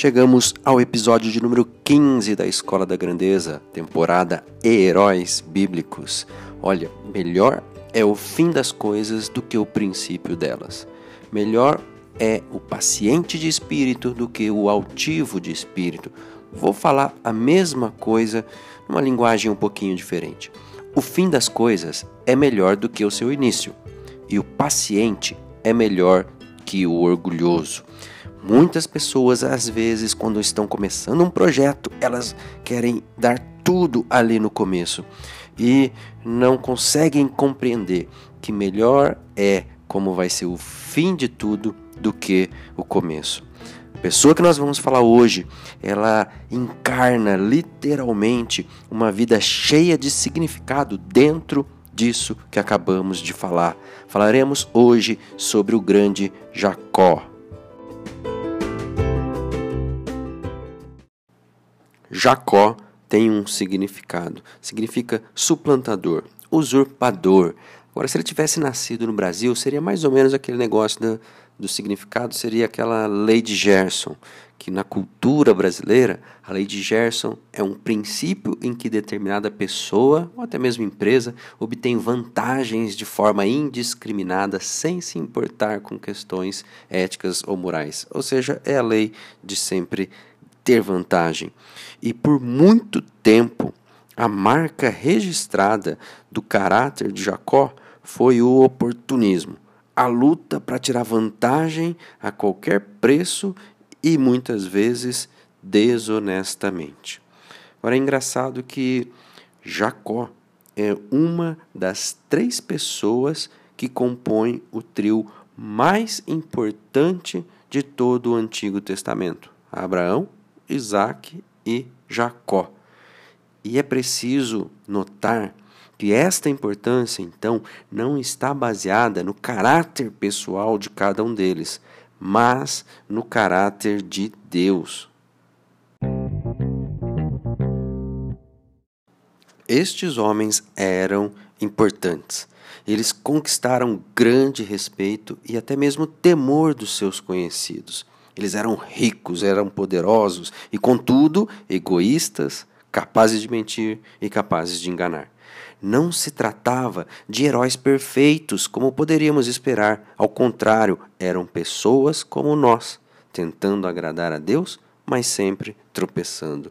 Chegamos ao episódio de número 15 da Escola da Grandeza, temporada Heróis Bíblicos. Olha, melhor é o fim das coisas do que o princípio delas. Melhor é o paciente de espírito do que o altivo de espírito. Vou falar a mesma coisa numa linguagem um pouquinho diferente. O fim das coisas é melhor do que o seu início, e o paciente é melhor que o orgulhoso. Muitas pessoas, às vezes, quando estão começando um projeto, elas querem dar tudo ali no começo e não conseguem compreender que melhor é como vai ser o fim de tudo do que o começo. A pessoa que nós vamos falar hoje, ela encarna literalmente uma vida cheia de significado dentro disso que acabamos de falar. Falaremos hoje sobre o grande Jacó. Jacó tem um significado. Significa suplantador, usurpador. Agora, se ele tivesse nascido no Brasil, seria mais ou menos aquele negócio do, do significado, seria aquela lei de Gerson, que na cultura brasileira, a lei de Gerson é um princípio em que determinada pessoa, ou até mesmo empresa, obtém vantagens de forma indiscriminada, sem se importar com questões éticas ou morais. Ou seja, é a lei de sempre ter vantagem. E por muito tempo, a marca registrada do caráter de Jacó foi o oportunismo, a luta para tirar vantagem a qualquer preço e muitas vezes desonestamente. Agora é engraçado que Jacó é uma das três pessoas que compõem o trio mais importante de todo o Antigo Testamento: Abraão, Isaac e Jacó. E é preciso notar que esta importância, então, não está baseada no caráter pessoal de cada um deles, mas no caráter de Deus. Estes homens eram importantes. Eles conquistaram grande respeito e até mesmo temor dos seus conhecidos. Eles eram ricos, eram poderosos e, contudo, egoístas, capazes de mentir e capazes de enganar. Não se tratava de heróis perfeitos, como poderíamos esperar. Ao contrário, eram pessoas como nós, tentando agradar a Deus, mas sempre tropeçando.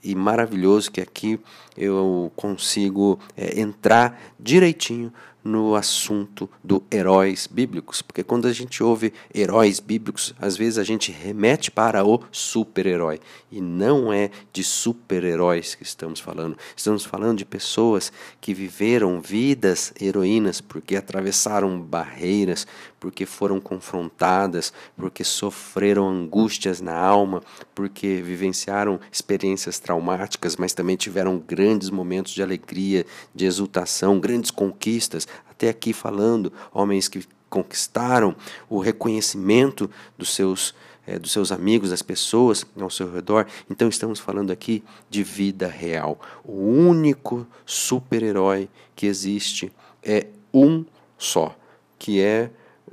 E maravilhoso que aqui eu consigo é, entrar direitinho no assunto do heróis bíblicos, porque quando a gente ouve heróis bíblicos, às vezes a gente remete para o super-herói, e não é de super-heróis que estamos falando. Estamos falando de pessoas que viveram vidas heroínas porque atravessaram barreiras, porque foram confrontadas, porque sofreram angústias na alma, porque vivenciaram experiências traumáticas, mas também tiveram grandes momentos de alegria, de exultação, grandes conquistas, até aqui falando, homens que conquistaram, o reconhecimento dos seus, é, dos seus amigos, das pessoas ao seu redor. Então, estamos falando aqui de vida real. O único super-herói que existe é um só, que é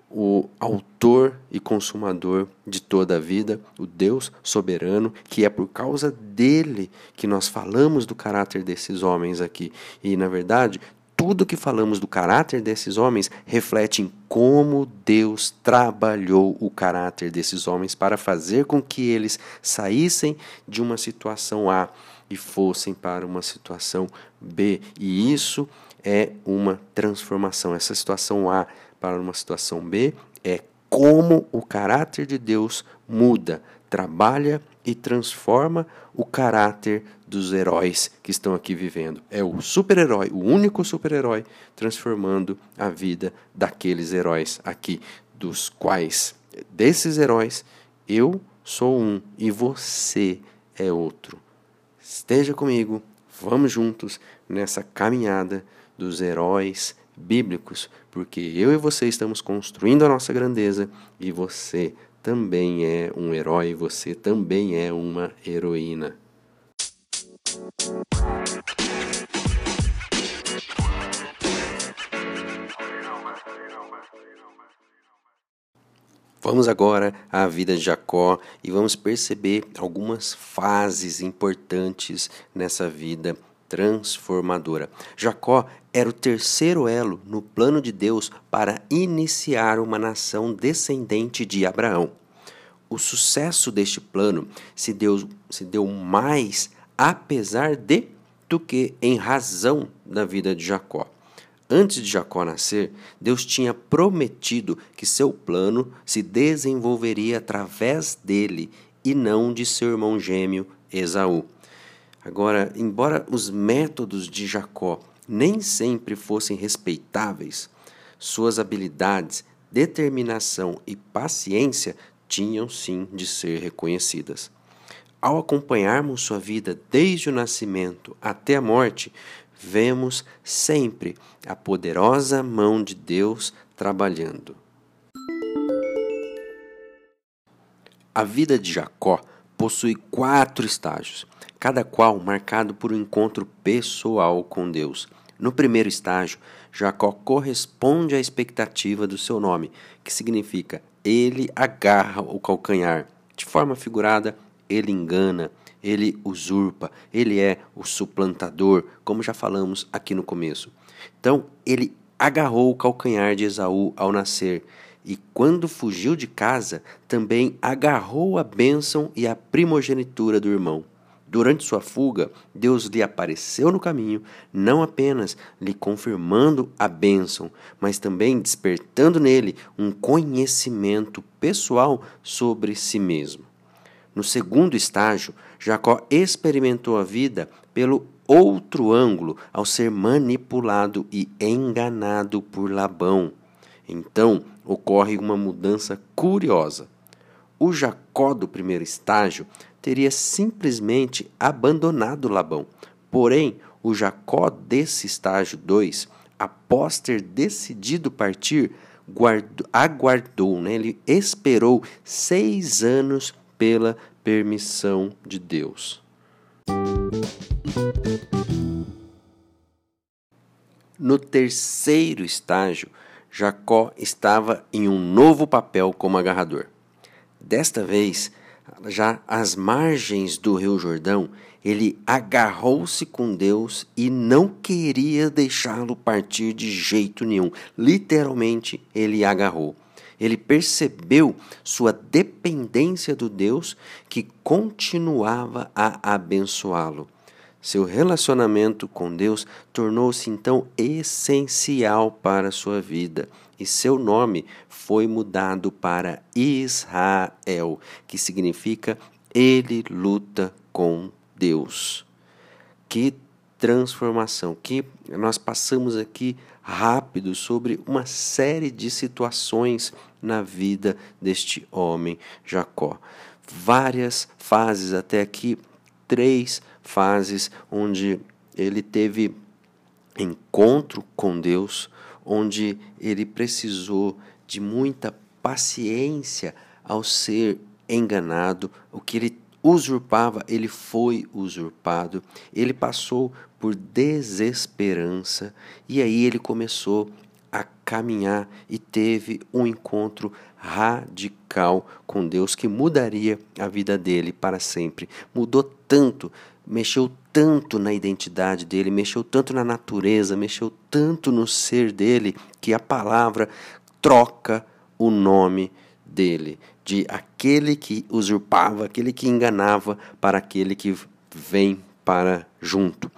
o autor e consumador de toda a vida, o Deus soberano, que é por causa dele que nós falamos do caráter desses homens aqui. E, na verdade, tudo que falamos do caráter desses homens reflete em como Deus trabalhou o caráter desses homens para fazer com que eles saíssem de uma situação A e fossem para uma situação B. E isso é uma transformação. Essa situação A para uma situação B é como o caráter de Deus muda, trabalha e transforma o caráter dos heróis que estão aqui vivendo. É o super-herói, o único super-herói, transformando a vida daqueles heróis aqui, dos quais, desses heróis, eu sou um e você é outro. Esteja comigo, vamos juntos nessa caminhada dos heróis bíblicos, porque eu e você estamos construindo a nossa grandeza e você também é um herói, você também é uma heroína. Vamos agora à vida de Jacó e vamos perceber algumas fases importantes nessa vida transformadora. Jacó era o terceiro elo no plano de Deus para iniciar uma nação descendente de Abraão. O sucesso deste plano se deu, se deu mais apesar de do que em razão da vida de Jacó. Antes de Jacó nascer, Deus tinha prometido que seu plano se desenvolveria através dele e não de seu irmão gêmeo Esaú. Agora, embora os métodos de Jacó nem sempre fossem respeitáveis, suas habilidades, determinação e paciência tinham sim de ser reconhecidas. Ao acompanharmos sua vida desde o nascimento até a morte, vemos sempre a poderosa mão de Deus trabalhando. A vida de Jacó possui quatro estágios cada qual marcado por um encontro pessoal com Deus. No primeiro estágio, Jacó corresponde à expectativa do seu nome, que significa ele agarra o calcanhar. De forma figurada, ele engana, ele usurpa, ele é o suplantador, como já falamos aqui no começo. Então, ele agarrou o calcanhar de Esaú ao nascer, e quando fugiu de casa, também agarrou a bênção e a primogenitura do irmão. Durante sua fuga, Deus lhe apareceu no caminho, não apenas lhe confirmando a bênção, mas também despertando nele um conhecimento pessoal sobre si mesmo. No segundo estágio, Jacó experimentou a vida pelo outro ângulo ao ser manipulado e enganado por Labão. Então ocorre uma mudança curiosa. O Jacó do primeiro estágio teria simplesmente abandonado Labão. Porém, o Jacó desse estágio 2, após ter decidido partir, guardou, aguardou, né? ele esperou seis anos pela permissão de Deus. No terceiro estágio, Jacó estava em um novo papel como agarrador. Desta vez, já às margens do Rio Jordão, ele agarrou-se com Deus e não queria deixá-lo partir de jeito nenhum. Literalmente, ele agarrou. Ele percebeu sua dependência do Deus que continuava a abençoá-lo. Seu relacionamento com Deus tornou-se então essencial para sua vida e seu nome foi mudado para Israel, que significa ele luta com Deus. Que transformação, que nós passamos aqui rápido sobre uma série de situações na vida deste homem Jacó. Várias fases até aqui, três fases onde ele teve encontro com Deus, onde ele precisou de muita paciência ao ser enganado, o que ele usurpava, ele foi usurpado, ele passou por desesperança e aí ele começou a caminhar e teve um encontro radical com Deus que mudaria a vida dele para sempre. Mudou tanto, mexeu tanto na identidade dele, mexeu tanto na natureza, mexeu tanto no ser dele, que a palavra troca o nome dele, de aquele que usurpava, aquele que enganava, para aquele que vem para junto.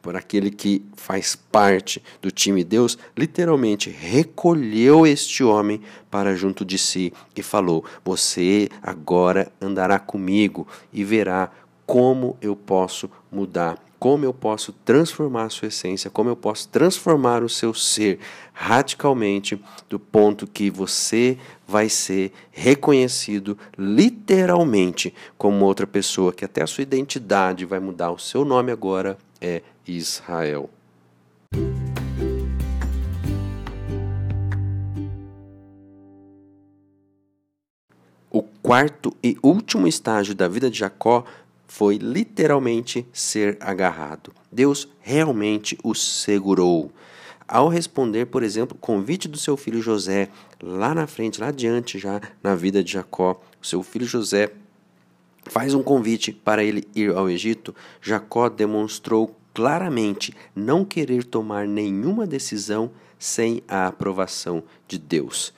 Por aquele que faz parte do time. Deus, literalmente recolheu este homem para junto de si e falou: Você agora andará comigo e verá como eu posso mudar, como eu posso transformar a sua essência, como eu posso transformar o seu ser radicalmente do ponto que você vai ser reconhecido literalmente como outra pessoa, que até a sua identidade vai mudar. O seu nome agora é Israel. O quarto e último estágio da vida de Jacó foi literalmente ser agarrado. Deus realmente o segurou. Ao responder, por exemplo, o convite do seu filho José, lá na frente, lá adiante, já na vida de Jacó, o seu filho José faz um convite para ele ir ao Egito. Jacó demonstrou claramente não querer tomar nenhuma decisão sem a aprovação de Deus.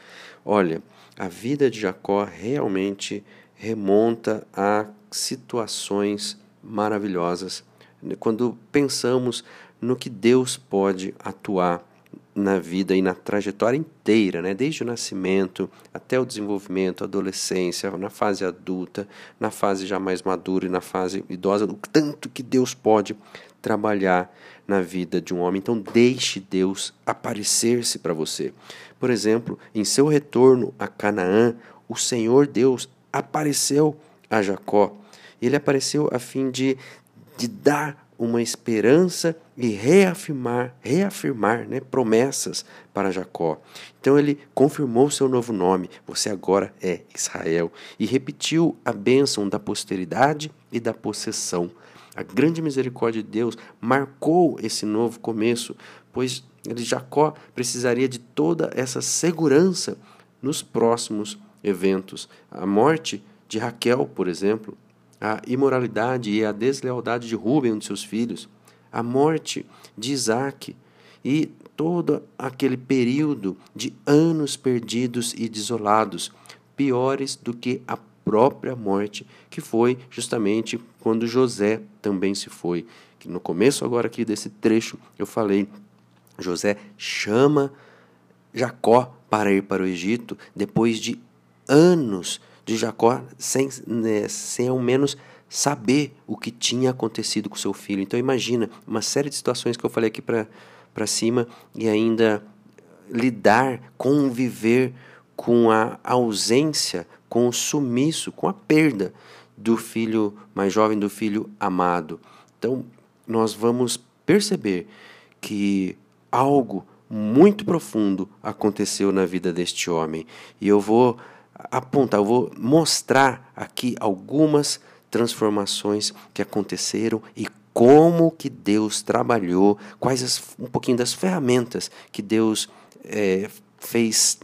Olha, a vida de Jacó realmente remonta a situações maravilhosas. Quando pensamos no que Deus pode atuar na vida e na trajetória inteira, né? desde o nascimento até o desenvolvimento, adolescência, na fase adulta, na fase já mais madura e na fase idosa, o tanto que Deus pode trabalhar na vida de um homem. Então, deixe Deus aparecer-se para você. Por exemplo, em seu retorno a Canaã, o Senhor Deus apareceu a Jacó. Ele apareceu a fim de, de dar uma esperança e reafirmar, reafirmar né, promessas para Jacó. Então ele confirmou seu novo nome, você agora é Israel, e repetiu a bênção da posteridade e da possessão. A grande misericórdia de Deus marcou esse novo começo, pois Jacó precisaria de toda essa segurança nos próximos eventos. A morte de Raquel, por exemplo, a imoralidade e a deslealdade de Rubem, um de seus filhos, a morte de Isaac e todo aquele período de anos perdidos e desolados, piores do que a própria morte, que foi justamente quando José também se foi. Que no começo agora aqui desse trecho eu falei, José chama Jacó para ir para o Egito depois de anos de Jacó sem, né, sem ao menos saber o que tinha acontecido com seu filho. Então imagina uma série de situações que eu falei aqui para cima e ainda lidar, conviver com a ausência, com o sumiço, com a perda do filho mais jovem, do filho amado. Então, nós vamos perceber que algo muito profundo aconteceu na vida deste homem. E eu vou apontar, eu vou mostrar aqui algumas transformações que aconteceram e como que Deus trabalhou, quais as, um pouquinho das ferramentas que Deus é, fez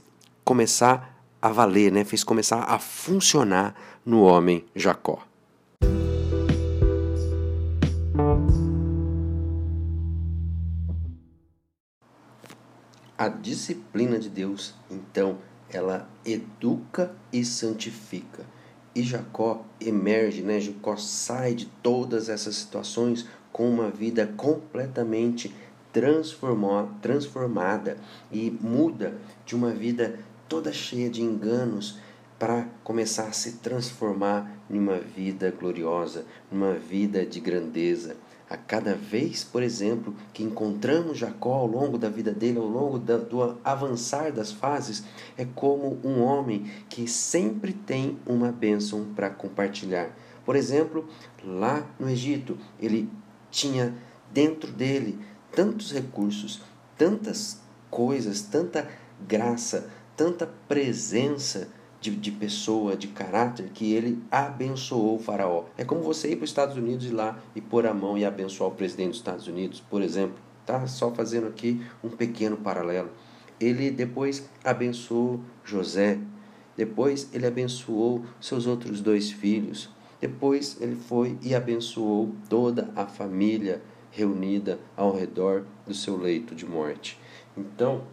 começar a valer, né? fez começar a funcionar no homem Jacó. A disciplina de Deus, então, ela educa e santifica. E Jacó emerge, né? Jacó sai de todas essas situações com uma vida completamente transformada e muda de uma vida toda cheia de enganos para começar a se transformar numa vida gloriosa, numa vida de grandeza. A cada vez, por exemplo, que encontramos Jacó ao longo da vida dele, ao longo da, do avançar das fases, é como um homem que sempre tem uma bênção para compartilhar. Por exemplo, lá no Egito, ele tinha dentro dele tantos recursos, tantas coisas, tanta graça, tanta presença de, de pessoa, de caráter, que ele abençoou o faraó. É como você ir para os Estados Unidos e lá e pôr a mão e abençoar o presidente dos Estados Unidos, por exemplo. Tá só fazendo aqui um pequeno paralelo. Ele depois abençoou José, depois ele abençoou seus outros dois filhos. Depois ele foi e abençoou toda a família reunida ao redor do seu leito de morte. Então,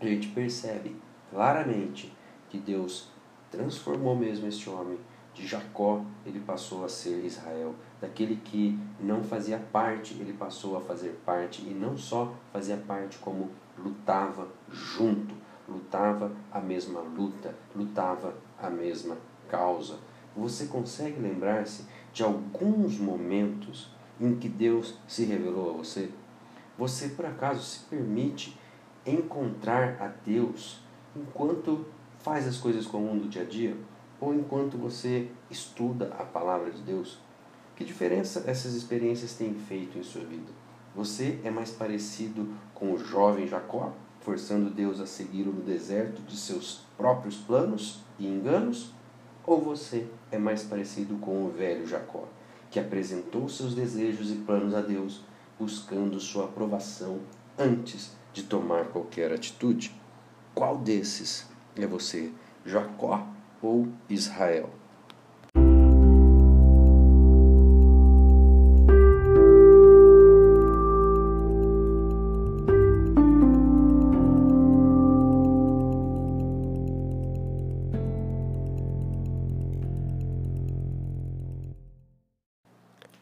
a gente percebe claramente que Deus transformou mesmo este homem. De Jacó ele passou a ser Israel. Daquele que não fazia parte, ele passou a fazer parte. E não só fazia parte, como lutava junto. Lutava a mesma luta, lutava a mesma causa. Você consegue lembrar-se de alguns momentos em que Deus se revelou a você? Você por acaso se permite encontrar a Deus enquanto faz as coisas comuns do dia a dia ou enquanto você estuda a palavra de Deus? Que diferença essas experiências têm feito em sua vida? Você é mais parecido com o jovem Jacó, forçando Deus a segui-lo no deserto de seus próprios planos e enganos? Ou você é mais parecido com o velho Jacó, que apresentou seus desejos e planos a Deus, buscando sua aprovação antes de tomar qualquer atitude? Qual desses é você, Jacó ou Israel?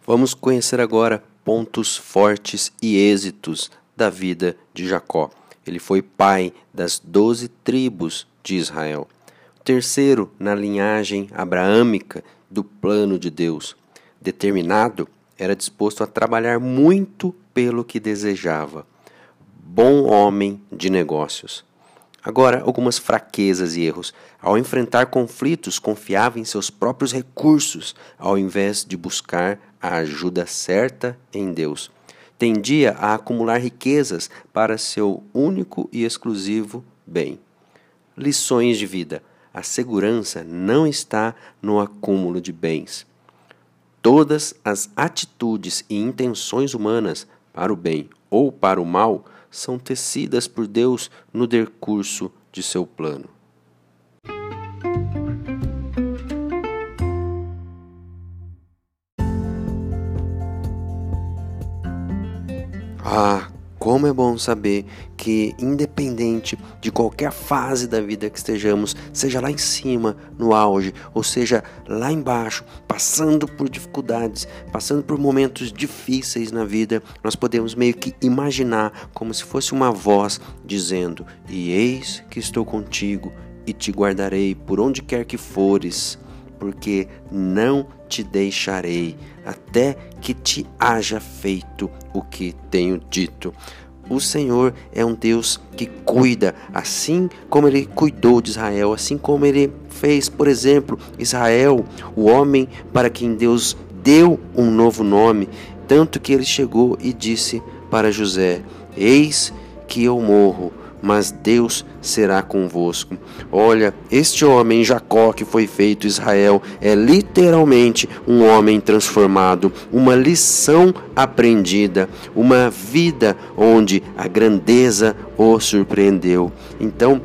Vamos conhecer agora pontos fortes e êxitos da vida de Jacó. Ele foi pai das doze tribos de Israel. Terceiro, na linhagem abraâmica do plano de Deus. Determinado, era disposto a trabalhar muito pelo que desejava. Bom homem de negócios. Agora, algumas fraquezas e erros. Ao enfrentar conflitos, confiava em seus próprios recursos, ao invés de buscar a ajuda certa em Deus. Tendia a acumular riquezas para seu único e exclusivo bem. Lições de vida. A segurança não está no acúmulo de bens. Todas as atitudes e intenções humanas, para o bem ou para o mal, são tecidas por Deus no decurso de seu plano. Ah, como é bom saber que, independente de qualquer fase da vida que estejamos, seja lá em cima, no auge, ou seja lá embaixo, passando por dificuldades, passando por momentos difíceis na vida, nós podemos meio que imaginar como se fosse uma voz dizendo: E eis que estou contigo e te guardarei por onde quer que fores, porque não te deixarei até que te haja feito o que tenho dito. O Senhor é um Deus que cuida, assim como ele cuidou de Israel, assim como ele fez, por exemplo, Israel, o homem para quem Deus deu um novo nome, tanto que ele chegou e disse para José: Eis que eu morro mas Deus será convosco. Olha, este homem Jacó que foi feito Israel é literalmente um homem transformado, uma lição aprendida, uma vida onde a grandeza o surpreendeu. Então,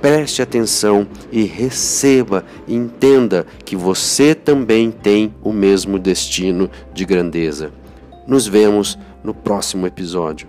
preste atenção e receba, entenda que você também tem o mesmo destino de grandeza. Nos vemos no próximo episódio.